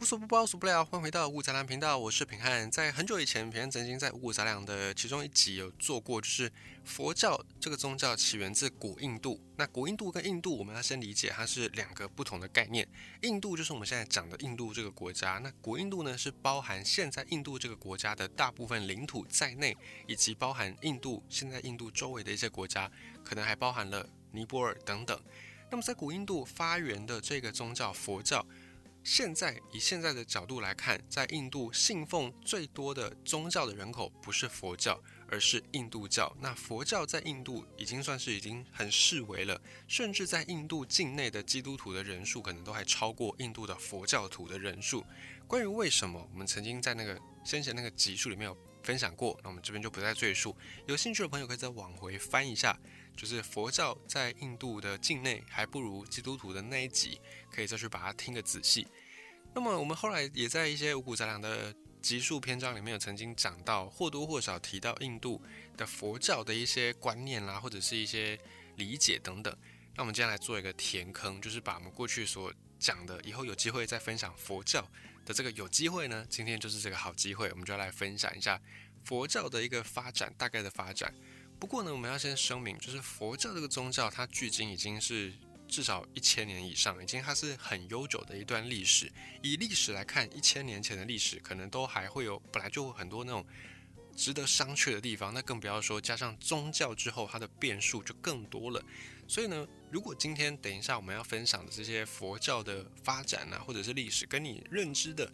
无所不包，无所不聊。欢迎回到五谷杂粮频道，我是平汉。在很久以前，平汉曾经在五谷杂粮的其中一集有做过，就是佛教这个宗教起源自古印度。那古印度跟印度，我们要先理解它是两个不同的概念。印度就是我们现在讲的印度这个国家，那古印度呢是包含现在印度这个国家的大部分领土在内，以及包含印度现在印度周围的一些国家，可能还包含了尼泊尔等等。那么在古印度发源的这个宗教佛教。现在以现在的角度来看，在印度信奉最多的宗教的人口不是佛教，而是印度教。那佛教在印度已经算是已经很视为了，甚至在印度境内的基督徒的人数可能都还超过印度的佛教徒的人数。关于为什么，我们曾经在那个先前那个集数里面有分享过，那我们这边就不再赘述。有兴趣的朋友可以再往回翻一下。就是佛教在印度的境内还不如基督徒的那一集，可以再去把它听个仔细。那么我们后来也在一些五谷杂粮的集数篇章里面有曾经讲到，或多或少提到印度的佛教的一些观念啦，或者是一些理解等等。那我们今天来做一个填坑，就是把我们过去所讲的，以后有机会再分享佛教的这个有机会呢，今天就是这个好机会，我们就要来分享一下佛教的一个发展，大概的发展。不过呢，我们要先声明，就是佛教这个宗教，它距今已经是至少一千年以上，已经它是很悠久的一段历史。以历史来看，一千年前的历史可能都还会有本来就很多那种值得商榷的地方，那更不要说加上宗教之后，它的变数就更多了。所以呢，如果今天等一下我们要分享的这些佛教的发展啊，或者是历史，跟你认知的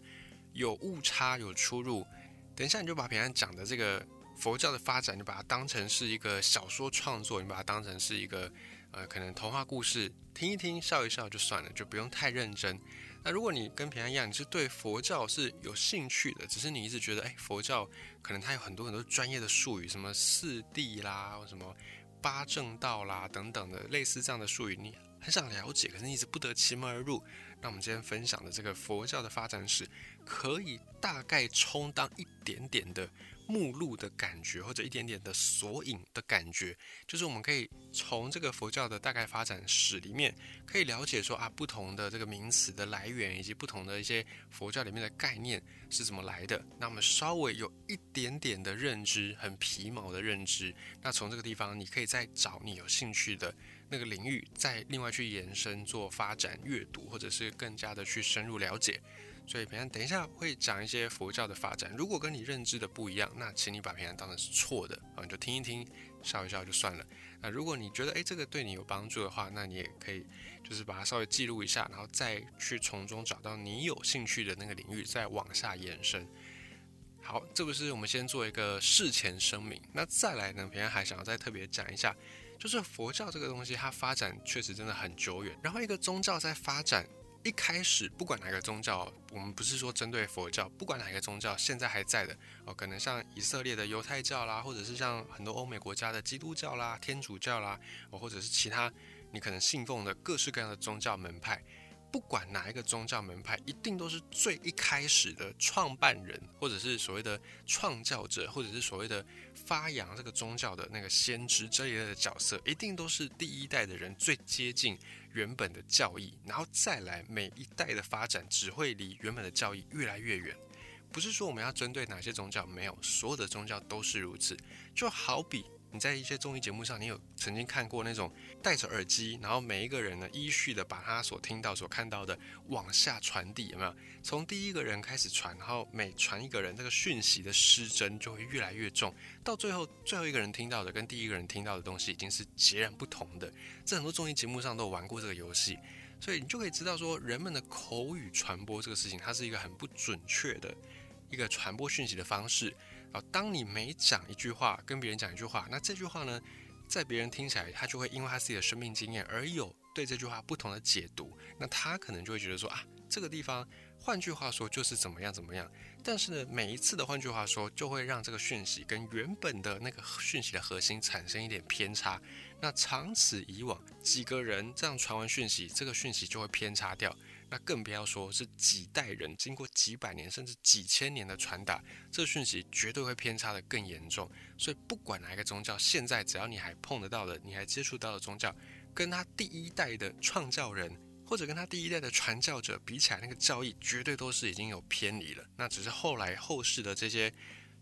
有误差、有出入，等一下你就把平安讲的这个。佛教的发展，你把它当成是一个小说创作，你把它当成是一个呃，可能童话故事，听一听，笑一笑就算了，就不用太认真。那如果你跟平安一样，你是对佛教是有兴趣的，只是你一直觉得，哎，佛教可能它有很多很多专业的术语，什么四谛啦，什么八正道啦等等的类似这样的术语，你很想了解，可是你一直不得其门而入。那我们今天分享的这个佛教的发展史，可以大概充当一点点的。目录的感觉，或者一点点的索引的感觉，就是我们可以从这个佛教的大概发展史里面，可以了解说啊，不同的这个名词的来源，以及不同的一些佛教里面的概念是怎么来的。那我们稍微有一点点的认知，很皮毛的认知，那从这个地方，你可以再找你有兴趣的那个领域，再另外去延伸做发展阅读，或者是更加的去深入了解。所以平安等一下会讲一些佛教的发展，如果跟你认知的不一样，那请你把平安当成是错的啊，你就听一听，笑一笑就算了。那如果你觉得诶这个对你有帮助的话，那你也可以就是把它稍微记录一下，然后再去从中找到你有兴趣的那个领域，再往下延伸。好，这不是我们先做一个事前声明，那再来呢，平安还想要再特别讲一下，就是佛教这个东西它发展确实真的很久远，然后一个宗教在发展。一开始，不管哪个宗教，我们不是说针对佛教，不管哪个宗教现在还在的哦，可能像以色列的犹太教啦，或者是像很多欧美国家的基督教啦、天主教啦，哦，或者是其他你可能信奉的各式各样的宗教门派，不管哪一个宗教门派，一定都是最一开始的创办人，或者是所谓的创教者，或者是所谓的发扬这个宗教的那个先知这一类的角色，一定都是第一代的人最接近。原本的教义，然后再来每一代的发展，只会离原本的教义越来越远。不是说我们要针对哪些宗教，没有，所有的宗教都是如此。就好比。你在一些综艺节目上，你有曾经看过那种戴着耳机，然后每一个人呢依序的把他所听到、所看到的往下传递，有没有？从第一个人开始传，然后每传一个人，这个讯息的失真就会越来越重，到最后最后一个人听到的跟第一个人听到的东西已经是截然不同的。这很多综艺节目上都有玩过这个游戏，所以你就可以知道说，人们的口语传播这个事情，它是一个很不准确的一个传播讯息的方式。啊，当你每讲一句话，跟别人讲一句话，那这句话呢，在别人听起来，他就会因为他自己的生命经验而有对这句话不同的解读，那他可能就会觉得说啊，这个地方，换句话说就是怎么样怎么样。但是呢，每一次的换句话说，就会让这个讯息跟原本的那个讯息的核心产生一点偏差。那长此以往，几个人这样传完讯息，这个讯息就会偏差掉。那更不要说是几代人经过几百年甚至几千年的传达，这讯息绝对会偏差的更严重。所以不管哪一个宗教，现在只要你还碰得到的，你还接触到的宗教，跟他第一代的创教人或者跟他第一代的传教者比起来，那个教义绝对都是已经有偏离了。那只是后来后世的这些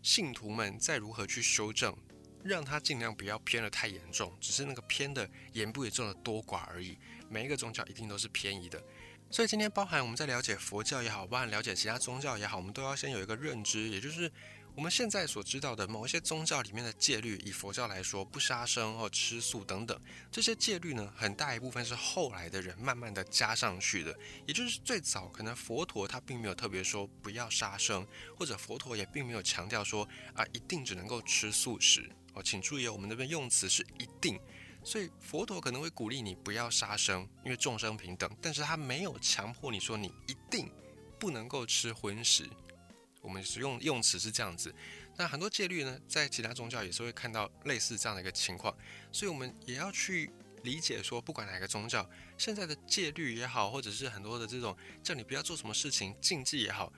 信徒们再如何去修正，让他尽量不要偏的太严重，只是那个偏的严不严重的多寡而已。每一个宗教一定都是偏移的。所以今天包含我们在了解佛教也好，包含了解其他宗教也好，我们都要先有一个认知，也就是我们现在所知道的某一些宗教里面的戒律，以佛教来说，不杀生或吃素等等，这些戒律呢，很大一部分是后来的人慢慢的加上去的。也就是最早可能佛陀他并没有特别说不要杀生，或者佛陀也并没有强调说啊一定只能够吃素食哦，请注意我们那边用词是一定。所以佛陀可能会鼓励你不要杀生，因为众生平等，但是他没有强迫你说你一定不能够吃荤食。我们使用用词是这样子。那很多戒律呢，在其他宗教也是会看到类似这样的一个情况，所以我们也要去理解说，不管哪个宗教，现在的戒律也好，或者是很多的这种叫你不要做什么事情禁忌也好，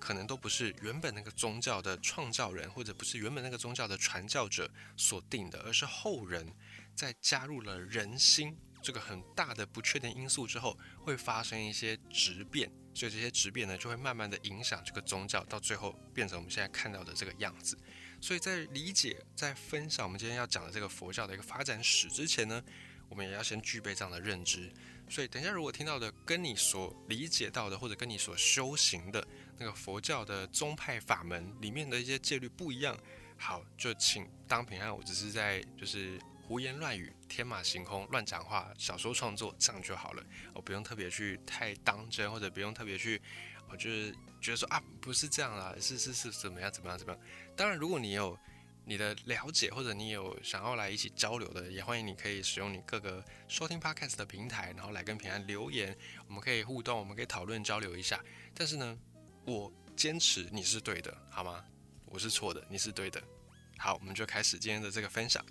可能都不是原本那个宗教的创造人，或者不是原本那个宗教的传教者所定的，而是后人。在加入了人心这个很大的不确定因素之后，会发生一些质变，所以这些质变呢，就会慢慢的影响这个宗教，到最后变成我们现在看到的这个样子。所以在理解、在分享我们今天要讲的这个佛教的一个发展史之前呢，我们也要先具备这样的认知。所以等一下如果听到的跟你所理解到的，或者跟你所修行的那个佛教的宗派法门里面的一些戒律不一样，好，就请当平安，我只是在就是。胡言乱语、天马行空、乱讲话、小说创作这样就好了，我不用特别去太当真，或者不用特别去，我就是觉得说啊，不是这样啦，是是是怎么样怎么样怎么样。当然，如果你有你的了解，或者你有想要来一起交流的，也欢迎你可以使用你各个收听 podcast 的平台，然后来跟平安留言，我们可以互动，我们可以讨论交流一下。但是呢，我坚持你是对的，好吗？我是错的，你是对的。好，我们就开始今天的这个分享。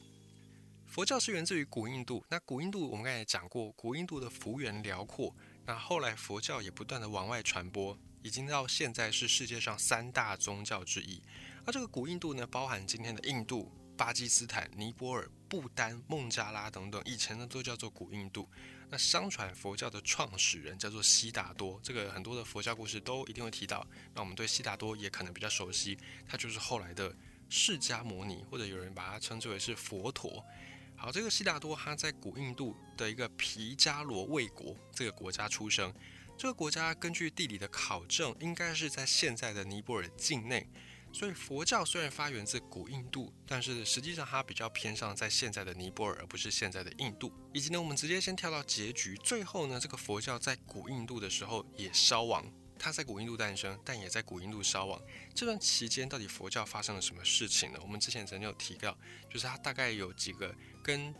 佛教是源自于古印度，那古印度我们刚才也讲过，古印度的幅员辽阔，那后来佛教也不断的往外传播，已经到现在是世界上三大宗教之一。而这个古印度呢，包含今天的印度、巴基斯坦、尼泊尔、不丹、孟加拉等等，以前呢都叫做古印度。那相传佛教的创始人叫做悉达多，这个很多的佛教故事都一定会提到。那我们对悉达多也可能比较熟悉，他就是后来的释迦牟尼，或者有人把它称之为是佛陀。好，这个悉达多他在古印度的一个皮加罗卫国这个国家出生。这个国家根据地理的考证，应该是在现在的尼泊尔境内。所以佛教虽然发源自古印度，但是实际上它比较偏向在现在的尼泊尔，而不是现在的印度。以及呢，我们直接先跳到结局，最后呢，这个佛教在古印度的时候也消亡。它在古印度诞生，但也在古印度消亡。这段期间到底佛教发生了什么事情呢？我们之前曾经有提到，就是它大概有几个跟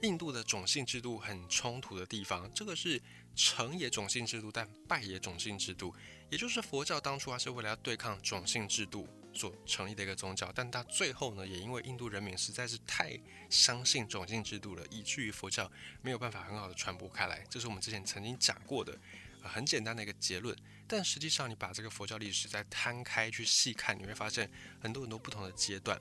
印度的种姓制度很冲突的地方。这个是成也种姓制度，但败也种姓制度。也就是佛教当初还是为了要对抗种姓制度所成立的一个宗教，但它最后呢，也因为印度人民实在是太相信种姓制度了，以至于佛教没有办法很好的传播开来。这是我们之前曾经讲过的。很简单的一个结论，但实际上你把这个佛教历史再摊开去细看，你会发现很多很多不同的阶段。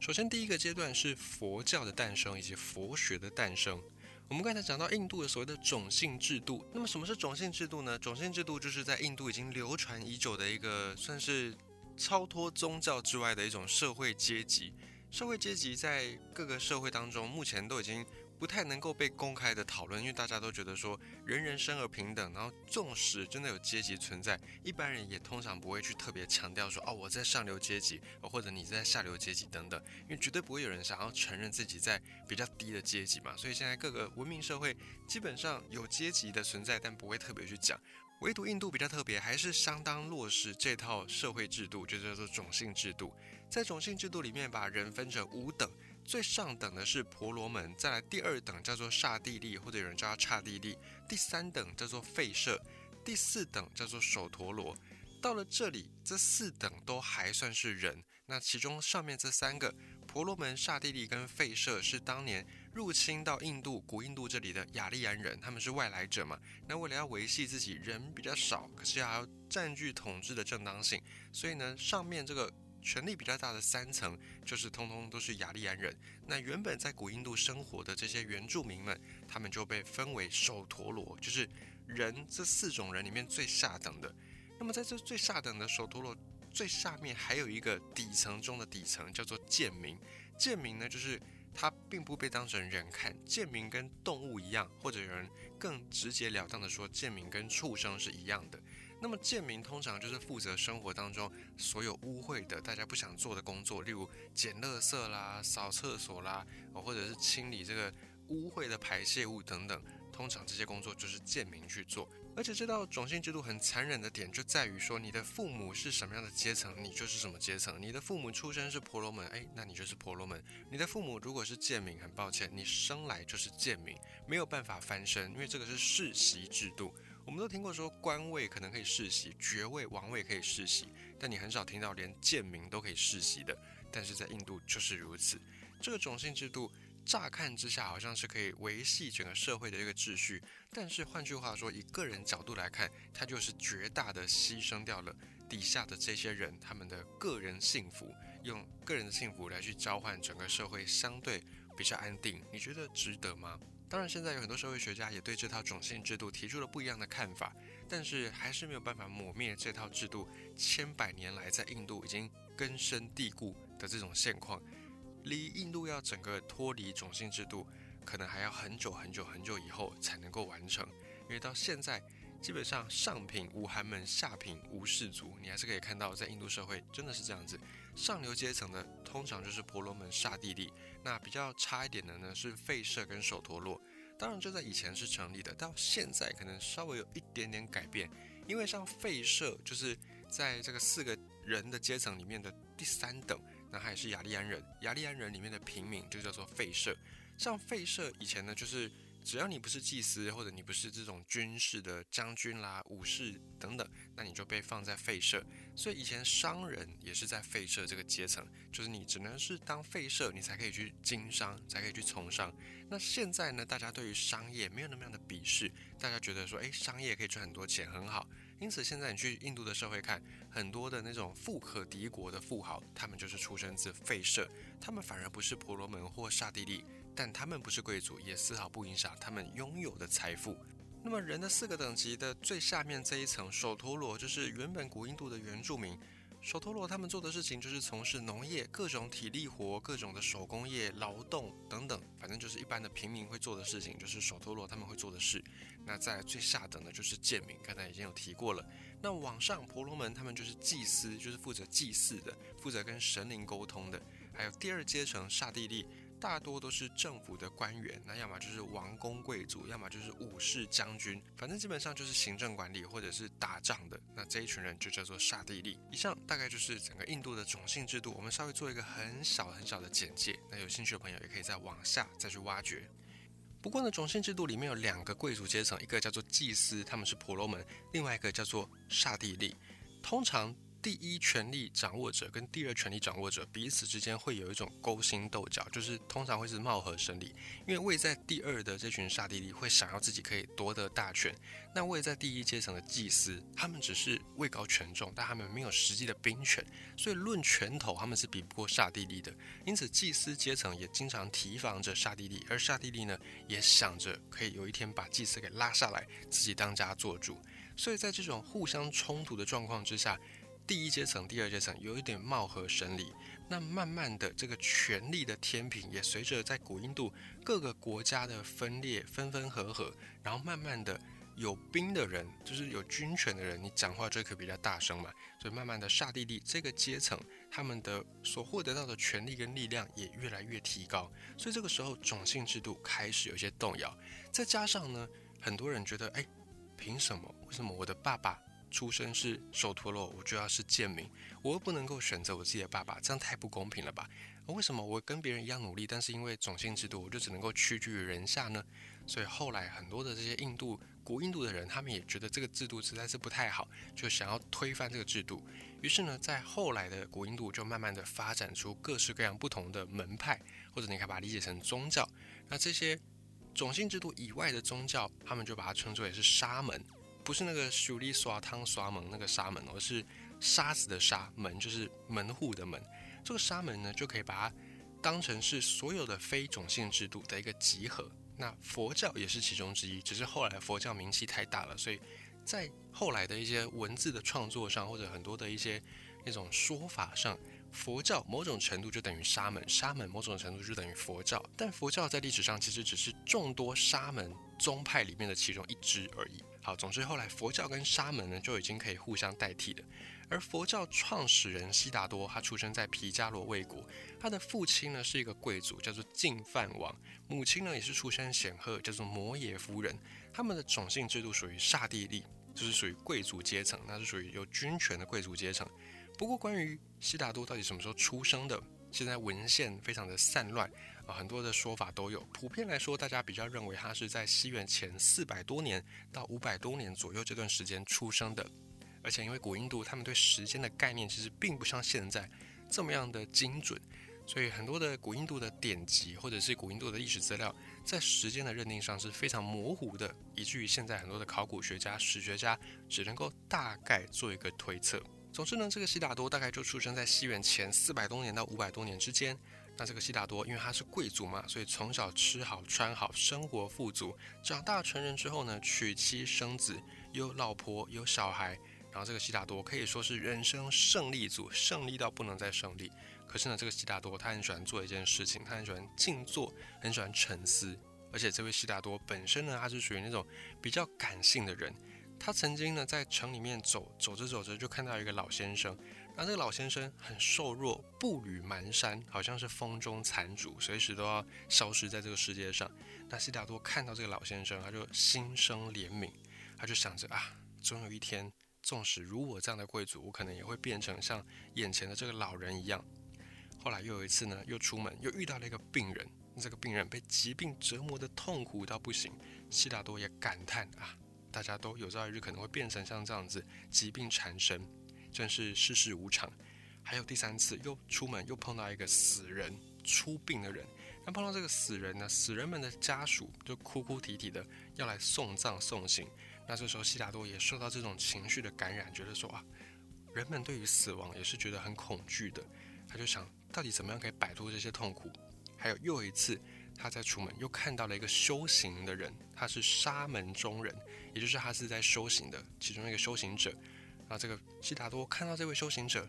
首先，第一个阶段是佛教的诞生以及佛学的诞生。我们刚才讲到印度的所谓的种姓制度，那么什么是种姓制度呢？种姓制度就是在印度已经流传已久的一个算是超脱宗教之外的一种社会阶级。社会阶级在各个社会当中，目前都已经。不太能够被公开的讨论，因为大家都觉得说人人生而平等，然后纵使真的有阶级存在，一般人也通常不会去特别强调说哦我在上流阶级，或者你在下流阶级等等，因为绝对不会有人想要承认自己在比较低的阶级嘛。所以现在各个文明社会基本上有阶级的存在，但不会特别去讲。唯独印度比较特别，还是相当落实这套社会制度，就叫做种姓制度。在种姓制度里面，把人分成五等。最上等的是婆罗门，再来第二等叫做刹帝利，或者有人叫它刹帝利，第三等叫做吠舍，第四等叫做首陀罗。到了这里，这四等都还算是人。那其中上面这三个婆罗门、刹帝利跟吠舍是当年入侵到印度古印度这里的雅利安人，他们是外来者嘛？那为了要维系自己人比较少，可是还要占据统治的正当性，所以呢，上面这个。权力比较大的三层，就是通通都是雅利安人。那原本在古印度生活的这些原住民们，他们就被分为首陀罗，就是人这四种人里面最下等的。那么在这最下等的首陀罗最下面还有一个底层中的底层，叫做贱民。贱民呢，就是他并不被当成人看，贱民跟动物一样，或者有人更直截了当的说，贱民跟畜生是一样的。那么贱民通常就是负责生活当中所有污秽的、大家不想做的工作，例如捡垃圾啦、扫厕所啦，或者是清理这个污秽的排泄物等等。通常这些工作就是贱民去做。而且这道种姓制度很残忍的点就在于说，你的父母是什么样的阶层，你就是什么阶层。你的父母出生是婆罗门，哎，那你就是婆罗门。你的父母如果是贱民，很抱歉，你生来就是贱民，没有办法翻身，因为这个是世袭制度。我们都听过说官位可能可以世袭，爵位、王位可以世袭，但你很少听到连贱民都可以世袭的。但是在印度就是如此，这个种姓制度乍看之下好像是可以维系整个社会的一个秩序，但是换句话说，以个人角度来看，它就是绝大的牺牲掉了底下的这些人他们的个人幸福，用个人的幸福来去交换整个社会相对比较安定，你觉得值得吗？当然，现在有很多社会学家也对这套种姓制度提出了不一样的看法，但是还是没有办法抹灭这套制度千百年来在印度已经根深蒂固的这种现况。离印度要整个脱离种姓制度，可能还要很久很久很久以后才能够完成，因为到现在。基本上上品无寒门，下品无士族，你还是可以看到，在印度社会真的是这样子。上流阶层的通常就是婆罗门、刹帝利，那比较差一点的呢是吠舍跟首陀罗。当然这在以前是成立的，到现在可能稍微有一点点改变。因为像吠舍就是在这个四个人的阶层里面的第三等，那他也是雅利安人，雅利安人里面的平民就叫做吠舍。像吠舍以前呢就是。只要你不是祭司，或者你不是这种军事的将军啦、武士等等，那你就被放在废社。所以以前商人也是在废社这个阶层，就是你只能是当废社，你才可以去经商，才可以去从商。那现在呢，大家对于商业没有那么样的鄙视，大家觉得说，诶，商业可以赚很多钱，很好。因此现在你去印度的社会看，很多的那种富可敌国的富豪，他们就是出生自废社，他们反而不是婆罗门或刹帝利。但他们不是贵族，也丝毫不影响他们拥有的财富。那么人的四个等级的最下面这一层，首陀罗就是原本古印度的原住民。首陀罗他们做的事情就是从事农业、各种体力活、各种的手工业、劳动等等，反正就是一般的平民会做的事情，就是首陀罗他们会做的事。那在最下等的就是贱民，刚才已经有提过了。那往上婆罗门他们就是祭司，就是负责祭祀的，负责跟神灵沟通的。还有第二阶层刹帝利。大多都是政府的官员，那要么就是王公贵族，要么就是武士将军，反正基本上就是行政管理或者是打仗的。那这一群人就叫做刹帝利。以上大概就是整个印度的种姓制度，我们稍微做一个很小很小的简介。那有兴趣的朋友也可以再往下再去挖掘。不过呢，种姓制度里面有两个贵族阶层，一个叫做祭司，他们是婆罗门；另外一个叫做刹帝利。通常。第一权力掌握者跟第二权力掌握者彼此之间会有一种勾心斗角，就是通常会是貌合神离。因为位在第二的这群刹帝利会想要自己可以夺得大权，那位在第一阶层的祭司，他们只是位高权重，但他们没有实际的兵权，所以论拳头他们是比不过刹帝利的。因此祭司阶层也经常提防着刹帝利，而刹帝利呢也想着可以有一天把祭司给拉下来，自己当家做主。所以在这种互相冲突的状况之下。第一阶层、第二阶层有一点貌合神离，那慢慢的这个权力的天平也随着在古印度各个国家的分裂分分合合，然后慢慢的有兵的人，就是有军权的人，你讲话就可以比较大声嘛，所以慢慢的刹帝利这个阶层，他们的所获得到的权力跟力量也越来越提高，所以这个时候种姓制度开始有些动摇，再加上呢，很多人觉得，哎，凭什么？为什么我的爸爸？出生是首陀罗，我就要是贱民，我又不能够选择我自己的爸爸，这样太不公平了吧？为什么我跟别人一样努力，但是因为种姓制度，我就只能够屈居于人下呢？所以后来很多的这些印度古印度的人，他们也觉得这个制度实在是不太好，就想要推翻这个制度。于是呢，在后来的古印度就慢慢的发展出各式各样不同的门派，或者你可以把它理解成宗教。那这些种姓制度以外的宗教，他们就把它称作为是沙门。不是那个手里刷汤刷门那个沙门，而是沙子的沙门，就是门户的门。这个沙门呢，就可以把它当成是所有的非种姓制度的一个集合。那佛教也是其中之一，只是后来佛教名气太大了，所以在后来的一些文字的创作上，或者很多的一些那种说法上，佛教某种程度就等于沙门，沙门某种程度就等于佛教。但佛教在历史上其实只是众多沙门宗派里面的其中一支而已。好，总之后来佛教跟沙门呢就已经可以互相代替了。而佛教创始人悉达多，他出生在皮加罗卫国，他的父亲呢是一个贵族，叫做净饭王，母亲呢也是出身显赫，叫做摩耶夫人。他们的种姓制度属于刹帝利，就是属于贵族阶层，那是属于有军权的贵族阶层。不过，关于悉达多到底什么时候出生的，现在文献非常的散乱很多的说法都有。普遍来说，大家比较认为他是在西元前四百多年到五百多年左右这段时间出生的。而且因为古印度他们对时间的概念其实并不像现在这么样的精准，所以很多的古印度的典籍或者是古印度的历史资料，在时间的认定上是非常模糊的，以至于现在很多的考古学家、史学家只能够大概做一个推测。总之呢，这个悉达多大概就出生在西元前四百多年到五百多年之间。那这个悉达多因为他是贵族嘛，所以从小吃好穿好，生活富足。长大成人之后呢，娶妻生子，有老婆有小孩。然后这个悉达多可以说是人生胜利组，胜利到不能再胜利。可是呢，这个悉达多他很喜欢做一件事情，他很喜欢静坐，很喜欢沉思。而且这位悉达多本身呢，他是属于那种比较感性的人。他曾经呢在城里面走，走着走着就看到一个老先生。然后这个老先生很瘦弱，步履蹒跚，好像是风中残烛，随时都要消失在这个世界上。那悉达多看到这个老先生，他就心生怜悯，他就想着啊，总有一天。纵使如我这样的贵族，我可能也会变成像眼前的这个老人一样。后来又有一次呢，又出门又遇到了一个病人，这个病人被疾病折磨的痛苦到不行。悉达多也感叹啊，大家都有朝一日可能会变成像这样子，疾病缠身，真是世事无常。还有第三次又出门又碰到一个死人出殡的人，那碰到这个死人呢，死人们的家属就哭哭啼啼的要来送葬送行。那这时候，悉达多也受到这种情绪的感染，觉得说啊，人们对于死亡也是觉得很恐惧的。他就想到底怎么样可以摆脱这些痛苦。还有又一次，他在出门又看到了一个修行的人，他是沙门中人，也就是他是在修行的其中一个修行者。那这个悉达多看到这位修行者，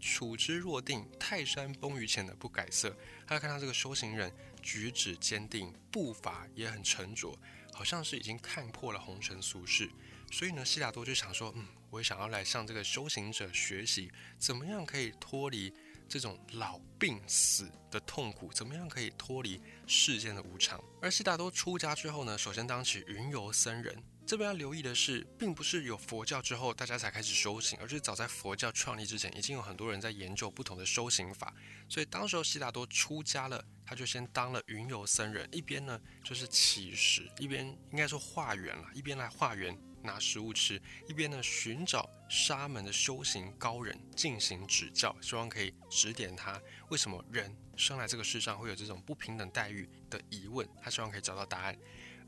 处之若定，泰山崩于前的不改色。他看到这个修行人举止坚定，步伐也很沉着。好像是已经看破了红尘俗世，所以呢，悉达多就想说，嗯，我也想要来向这个修行者学习，怎么样可以脱离这种老病死的痛苦，怎么样可以脱离世间的无常。而悉达多出家之后呢，首先当起云游僧人。这边要留意的是，并不是有佛教之后大家才开始修行，而是早在佛教创立之前，已经有很多人在研究不同的修行法。所以当时候悉达多出家了，他就先当了云游僧人，一边呢就是乞食，一边应该说化缘了，一边来化缘拿食物吃，一边呢寻找沙门的修行高人进行指教，希望可以指点他为什么人生来这个世上会有这种不平等待遇的疑问，他希望可以找到答案。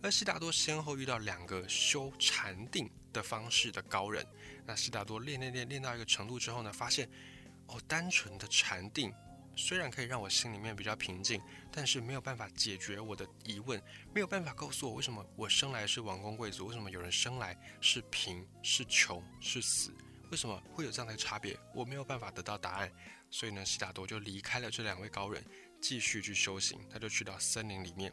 而悉达多先后遇到两个修禅定的方式的高人，那悉达多练练练练到一个程度之后呢，发现哦，单纯的禅定虽然可以让我心里面比较平静，但是没有办法解决我的疑问，没有办法告诉我为什么我生来是王公贵族，为什么有人生来是贫是穷是死，为什么会有这样的差别，我没有办法得到答案，所以呢，悉达多就离开了这两位高人，继续去修行，他就去到森林里面。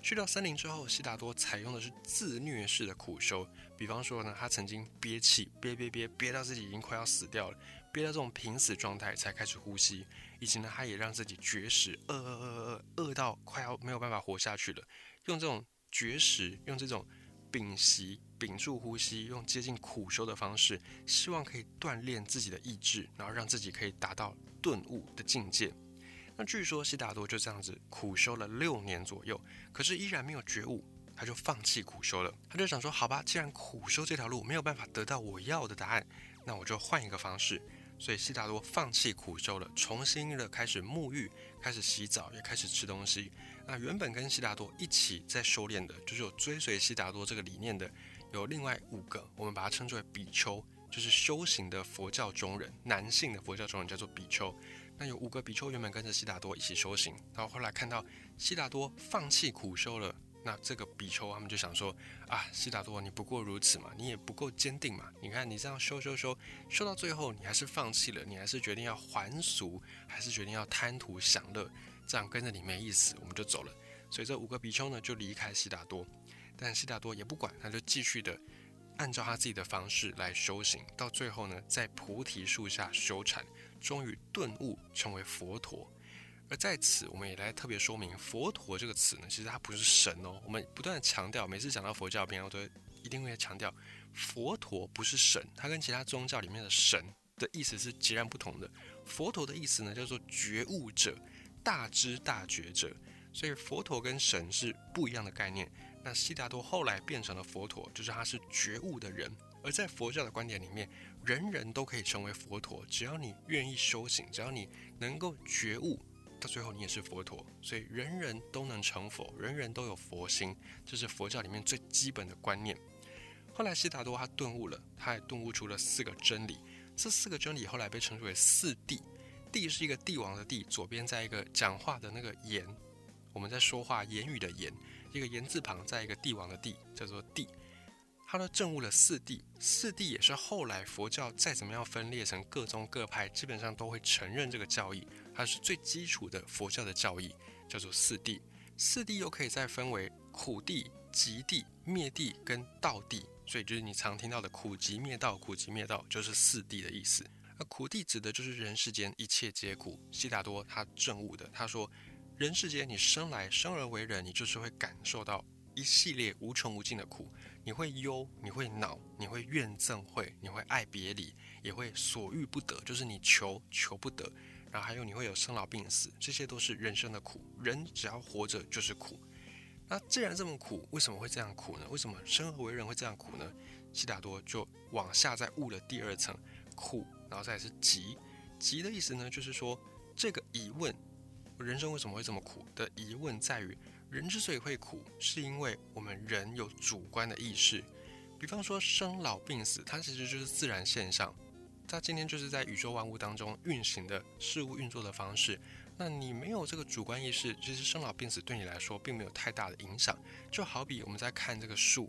去到森林之后，悉达多采用的是自虐式的苦修。比方说呢，他曾经憋气，憋憋憋憋到自己已经快要死掉了，憋到这种濒死状态才开始呼吸。以及呢，他也让自己绝食，饿饿饿饿饿到快要没有办法活下去了，用这种绝食，用这种屏息、屏住呼吸，用接近苦修的方式，希望可以锻炼自己的意志，然后让自己可以达到顿悟的境界。那据说悉达多就这样子苦修了六年左右，可是依然没有觉悟，他就放弃苦修了。他就想说，好吧，既然苦修这条路没有办法得到我要的答案，那我就换一个方式。所以悉达多放弃苦修了，重新的开始沐浴，开始洗澡，也开始吃东西。那原本跟悉达多一起在修炼的，就是有追随悉达多这个理念的，有另外五个，我们把它称之为比丘，就是修行的佛教中人，男性的佛教中人叫做比丘。那有五个比丘原本跟着悉达多一起修行，然后后来看到悉达多放弃苦修了，那这个比丘他们就想说啊，悉达多你不过如此嘛，你也不够坚定嘛。你看你这样修修修修到最后，你还是放弃了，你还是决定要还俗，还是决定要贪图享乐，这样跟着你没意思，我们就走了。所以这五个比丘呢就离开悉达多，但悉达多也不管，他就继续的按照他自己的方式来修行，到最后呢在菩提树下修禅，终于顿悟成为佛陀。而在此，我们也来特别说明“佛陀”这个词呢，其实它不是神哦。我们不断的强调，每次讲到佛教片，我都一定会强调，佛陀不是神，它跟其他宗教里面的神的意思是截然不同的。佛陀的意思呢，叫做觉悟者、大知大觉者，所以佛陀跟神是不一样的概念。那悉达多后来变成了佛陀，就是他是觉悟的人。而在佛教的观点里面，人人都可以成为佛陀，只要你愿意修行，只要你能够觉悟。到最后，你也是佛陀，所以人人都能成佛，人人都有佛心，这是佛教里面最基本的观念。后来，悉达多他顿悟了，他也顿悟出了四个真理。这四个真理后来被称之为四谛。谛是一个帝王的帝，左边在一个讲话的那个言，我们在说话言语的言，一个言字旁，在一个帝王的帝，叫做谛。他呢证悟了四谛，四谛也是后来佛教再怎么样分裂成各宗各派，基本上都会承认这个教义。它是最基础的佛教的教义，叫做四谛。四谛又可以再分为苦谛、极谛、灭谛跟道谛，所以就是你常听到的苦集灭道，苦集灭道就是四谛的意思。而苦谛指的就是人世间一切皆苦。悉达多他证悟的，他说，人世间你生来生而为人，你就是会感受到一系列无穷无尽的苦，你会忧，你会恼，你会怨憎会，你会爱别离，也会所欲不得，就是你求求不得。然后还有你会有生老病死，这些都是人生的苦。人只要活着就是苦。那既然这么苦，为什么会这样苦呢？为什么生而为人会这样苦呢？悉达多就往下再悟了第二层苦，然后再是急。急的意思呢，就是说这个疑问，人生为什么会这么苦的疑问在于，人之所以会苦，是因为我们人有主观的意识。比方说生老病死，它其实就是自然现象。它今天就是在宇宙万物当中运行的事物运作的方式。那你没有这个主观意识，其实生老病死对你来说并没有太大的影响。就好比我们在看这个树，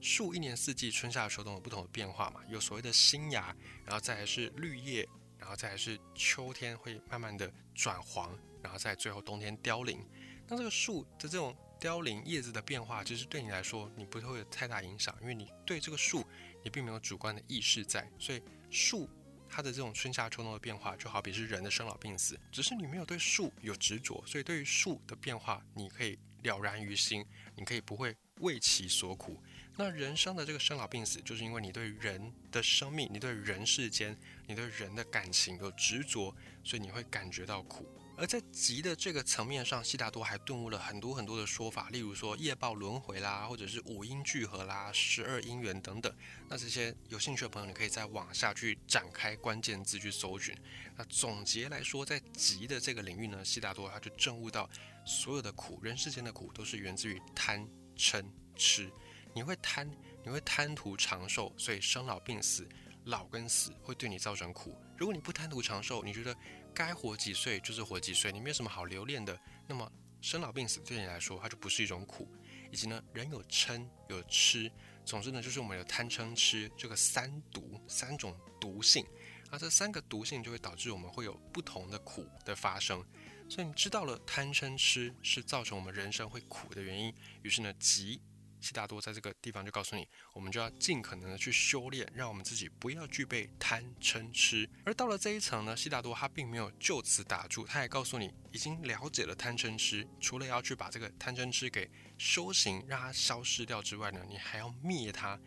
树一年四季春夏秋冬有不同的变化嘛，有所谓的新芽，然后再来是绿叶，然后再来是秋天会慢慢的转黄，然后在最后冬天凋零。那这个树的这种凋零叶子的变化，其实对你来说你不会有太大影响，因为你对这个树你并没有主观的意识在，所以树。它的这种春夏秋冬的变化，就好比是人的生老病死，只是你没有对树有执着，所以对于树的变化，你可以了然于心，你可以不会为其所苦。那人生的这个生老病死，就是因为你对人的生命，你对人世间，你对人的感情有执着，所以你会感觉到苦。而在极的这个层面上，悉达多还顿悟了很多很多的说法，例如说业报轮回啦，或者是五音聚合啦、十二因缘等等。那这些有兴趣的朋友，你可以再往下去展开关键字去搜寻。那总结来说，在极的这个领域呢，悉达多他就证悟到，所有的苦，人世间的苦，都是源自于贪嗔痴。你会贪，你会贪图长寿，所以生老病死，老跟死会对你造成苦。如果你不贪图长寿，你觉得？该活几岁就是活几岁，你没有什么好留恋的。那么生老病死对你来说，它就不是一种苦。以及呢，人有嗔有痴，总之呢，就是我们有贪嗔痴这个三毒三种毒性。而这三个毒性就会导致我们会有不同的苦的发生。所以你知道了贪嗔痴是造成我们人生会苦的原因，于是呢，急。悉达多在这个地方就告诉你，我们就要尽可能的去修炼，让我们自己不要具备贪嗔痴。而到了这一层呢，悉达多他并没有就此打住，他也告诉你，已经了解了贪嗔痴，除了要去把这个贪嗔痴给修行，让它消失掉之外呢，你还要灭它。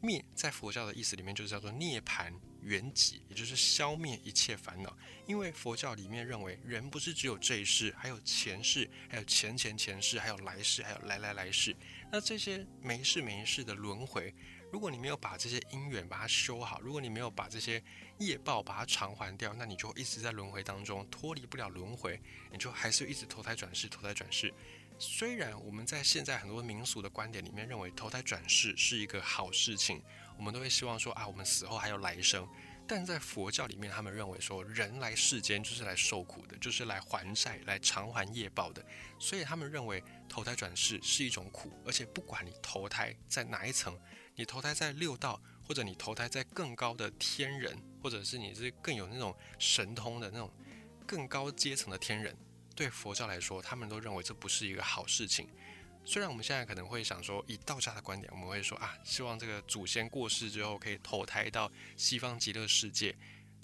灭在佛教的意思里面就是叫做涅槃。圆寂，也就是消灭一切烦恼。因为佛教里面认为，人不是只有这一世，还有前世，还有前前前世，还有来世，还有来来来世。那这些没事没事的轮回，如果你没有把这些因缘把它修好，如果你没有把这些业报把它偿还掉，那你就一直在轮回当中脱离不了轮回，你就还是一直投胎转世，投胎转世。虽然我们在现在很多民俗的观点里面认为投胎转世是一个好事情。我们都会希望说啊，我们死后还有来生，但在佛教里面，他们认为说人来世间就是来受苦的，就是来还债、来偿还业报的，所以他们认为投胎转世是一种苦，而且不管你投胎在哪一层，你投胎在六道，或者你投胎在更高的天人，或者是你是更有那种神通的那种更高阶层的天人，对佛教来说，他们都认为这不是一个好事情。虽然我们现在可能会想说，以道家的观点，我们会说啊，希望这个祖先过世之后可以投胎到西方极乐世界，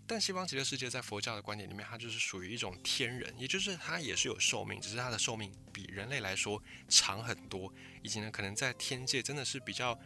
但西方极乐世界在佛教的观点里面，它就是属于一种天人，也就是它也是有寿命，只是它的寿命比人类来说长很多，以及呢，可能在天界真的是比较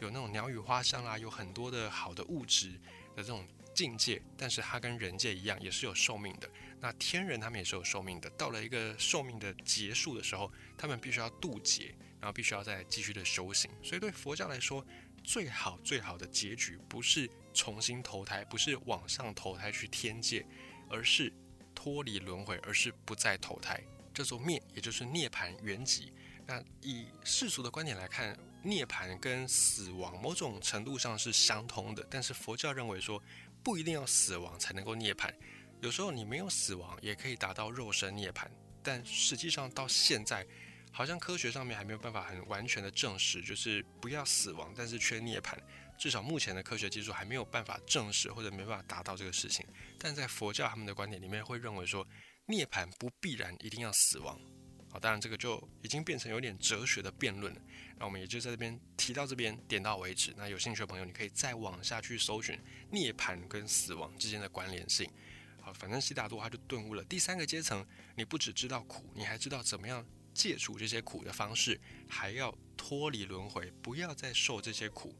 有那种鸟语花香啊，有很多的好的物质的这种境界，但是它跟人界一样，也是有寿命的。那天人他们也是有寿命的，到了一个寿命的结束的时候，他们必须要渡劫，然后必须要再继续的修行。所以对佛教来说，最好最好的结局不是重新投胎，不是往上投胎去天界，而是脱离轮回，而是不再投胎，叫做灭，也就是涅槃圆寂。那以世俗的观点来看，涅槃跟死亡某种程度上是相通的，但是佛教认为说，不一定要死亡才能够涅槃。有时候你没有死亡，也可以达到肉身涅槃，但实际上到现在，好像科学上面还没有办法很完全的证实，就是不要死亡，但是却涅槃。至少目前的科学技术还没有办法证实，或者没办法达到这个事情。但在佛教他们的观点里面，会认为说，涅槃不必然一定要死亡。好，当然这个就已经变成有点哲学的辩论了。那我们也就在这边提到这边，点到为止。那有兴趣的朋友，你可以再往下去搜寻涅槃跟死亡之间的关联性。好，反正悉达多他就顿悟了第三个阶层，你不只知道苦，你还知道怎么样戒除这些苦的方式，还要脱离轮回，不要再受这些苦。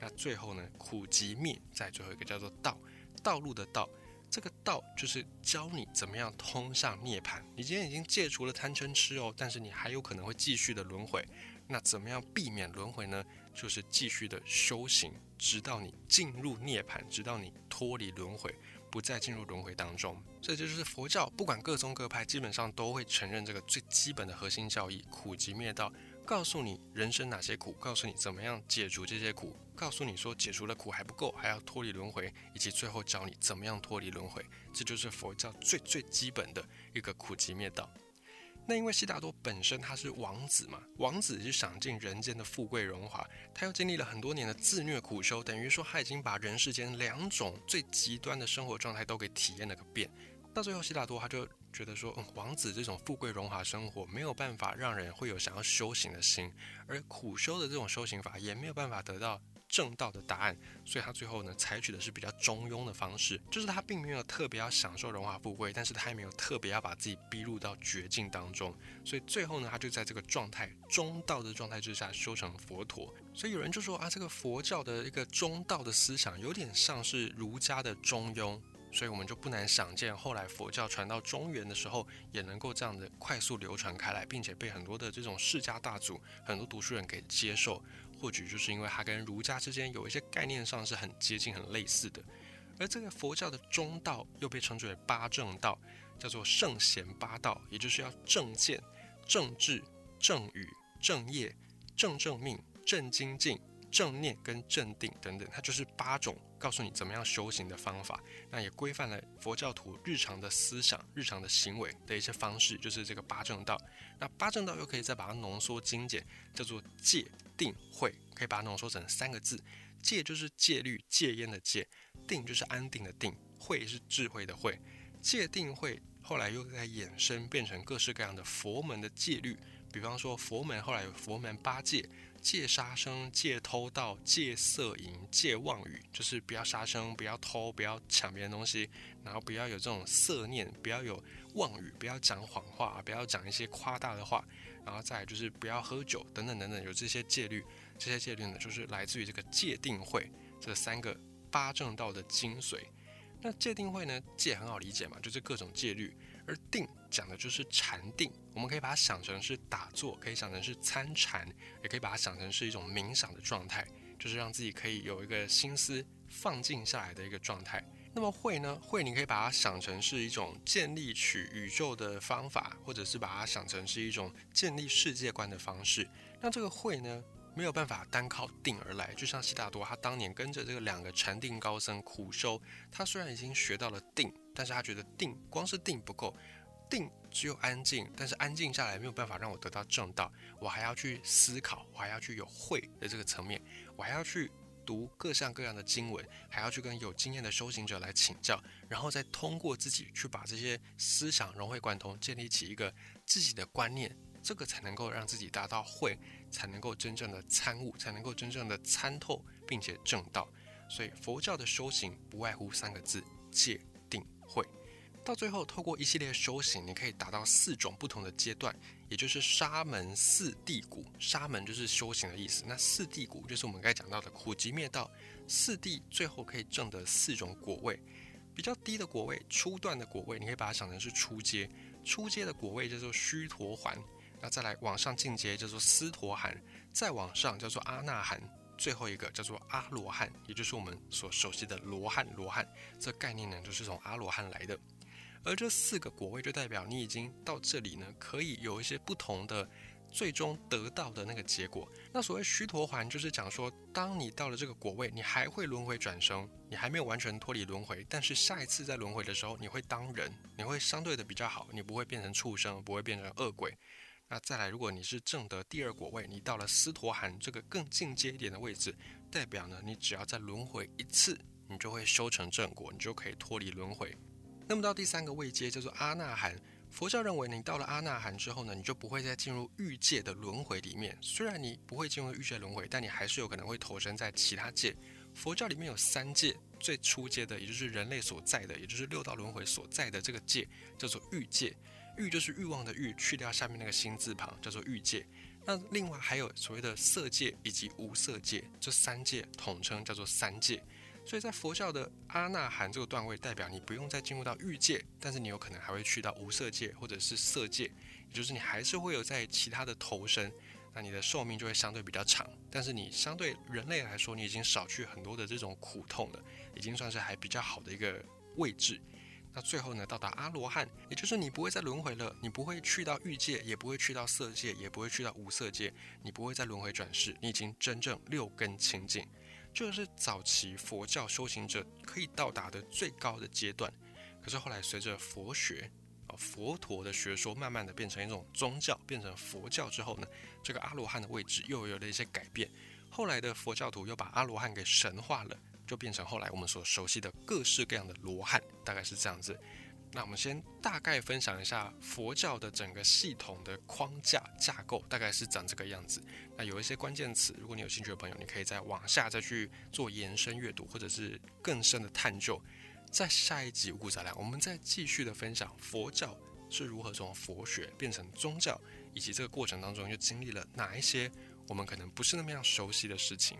那最后呢，苦即灭，在最后一个叫做道，道路的道，这个道就是教你怎么样通向涅槃。你今天已经戒除了贪嗔痴哦，但是你还有可能会继续的轮回。那怎么样避免轮回呢？就是继续的修行，直到你进入涅槃，直到你脱离轮回。不再进入轮回当中，这就是佛教。不管各宗各派，基本上都会承认这个最基本的核心教义：苦集灭道。告诉你人生哪些苦，告诉你怎么样解除这些苦，告诉你说解除了苦还不够，还要脱离轮回，以及最后教你怎么样脱离轮回。这就是佛教最最基本的一个苦集灭道。那因为悉达多本身他是王子嘛，王子是享尽人间的富贵荣华，他又经历了很多年的自虐苦修，等于说他已经把人世间两种最极端的生活状态都给体验了个遍。到最后，悉达多他就觉得说，嗯，王子这种富贵荣华生活没有办法让人会有想要修行的心，而苦修的这种修行法也没有办法得到。正道的答案，所以他最后呢，采取的是比较中庸的方式，就是他并没有特别要享受荣华富贵，但是他也没有特别要把自己逼入到绝境当中，所以最后呢，他就在这个状态中道的状态之下修成佛陀。所以有人就说啊，这个佛教的一个中道的思想有点像是儒家的中庸，所以我们就不难想见，后来佛教传到中原的时候，也能够这样的快速流传开来，并且被很多的这种世家大族、很多读书人给接受。或许就是因为它跟儒家之间有一些概念上是很接近、很类似的，而这个佛教的中道又被称之为八正道，叫做圣贤八道，也就是要正见、正智、正语、正业、正正命、正精进、正念跟正定等等，它就是八种告诉你怎么样修行的方法。那也规范了佛教徒日常的思想、日常的行为的一些方式，就是这个八正道。那八正道又可以再把它浓缩精简，叫做戒。定慧可以把它浓缩成三个字，戒就是戒律、戒烟的戒，定就是安定的定，慧是智慧的慧。戒定慧后来又在衍生变成各式各样的佛门的戒律，比方说佛门后来有佛门八戒：戒杀生、戒偷盗、戒色淫、戒妄语，就是不要杀生、不要偷、不要抢别人东西，然后不要有这种色念，不要有妄语，不要讲谎话，不要讲一些夸大的话。然后再就是不要喝酒等等等等，有这些戒律，这些戒律呢，就是来自于这个戒定慧这三个八正道的精髓。那戒定慧呢，戒很好理解嘛，就是各种戒律，而定讲的就是禅定，我们可以把它想成是打坐，可以想成是参禅，也可以把它想成是一种冥想的状态，就是让自己可以有一个心思放静下来的一个状态。那么慧呢？慧你可以把它想成是一种建立取宇宙的方法，或者是把它想成是一种建立世界观的方式。那这个慧呢，没有办法单靠定而来。就像悉达多，他当年跟着这个两个禅定高僧苦修，他虽然已经学到了定，但是他觉得定光是定不够，定只有安静，但是安静下来没有办法让我得到正道，我还要去思考，我还要去有会的这个层面，我还要去。读各项各样的经文，还要去跟有经验的修行者来请教，然后再通过自己去把这些思想融会贯通，建立起一个自己的观念，这个才能够让自己达到会，才能够真正的参悟，才能够真正的参透，并且正道。所以佛教的修行不外乎三个字：戒、会、到最后，透过一系列修行，你可以达到四种不同的阶段，也就是沙门四地谷。沙门就是修行的意思，那四地谷就是我们刚才讲到的苦集灭道。四地最后可以证得四种果位，比较低的果位，初段的果位，你可以把它想成是初阶。初阶的果位叫做须陀环，那再来往上进阶叫做斯陀含，再往上叫做阿那含，最后一个叫做阿罗汉，也就是我们所熟悉的罗汉。罗汉这概念呢，就是从阿罗汉来的。而这四个果位就代表你已经到这里呢，可以有一些不同的最终得到的那个结果。那所谓须陀环，就是讲说，当你到了这个果位，你还会轮回转生，你还没有完全脱离轮回，但是下一次在轮回的时候，你会当人，你会相对的比较好，你不会变成畜生，不会变成恶鬼。那再来，如果你是正得第二果位，你到了斯陀含这个更进阶一点的位置，代表呢，你只要再轮回一次，你就会修成正果，你就可以脱离轮回。那么到第三个位阶叫做阿那含，佛教认为你到了阿那含之后呢，你就不会再进入欲界的轮回里面。虽然你不会进入欲界轮回，但你还是有可能会投身在其他界。佛教里面有三界，最初阶的，也就是人类所在的，也就是六道轮回所在的这个界，叫做欲界。欲就是欲望的欲，去掉下面那个心字旁，叫做欲界。那另外还有所谓的色界以及无色界，这三界统称叫做三界。所以在佛教的阿那含这个段位，代表你不用再进入到欲界，但是你有可能还会去到无色界或者是色界，也就是你还是会有在其他的投身，那你的寿命就会相对比较长，但是你相对人类来说，你已经少去很多的这种苦痛了，已经算是还比较好的一个位置。那最后呢，到达阿罗汉，也就是你不会再轮回了，你不会去到欲界，也不会去到色界，也不会去到无色界，你不会再轮回转世，你已经真正六根清净。这是早期佛教修行者可以到达的最高的阶段，可是后来随着佛学啊佛陀的学说慢慢的变成一种宗教，变成佛教之后呢，这个阿罗汉的位置又有了一些改变。后来的佛教徒又把阿罗汉给神化了，就变成后来我们所熟悉的各式各样的罗汉，大概是这样子。那我们先大概分享一下佛教的整个系统的框架架构，大概是长这个样子。那有一些关键词，如果你有兴趣的朋友，你可以再往下再去做延伸阅读，或者是更深的探究。在下一集五谷杂粮，我们再继续的分享佛教是如何从佛学变成宗教，以及这个过程当中又经历了哪一些我们可能不是那么样熟悉的事情。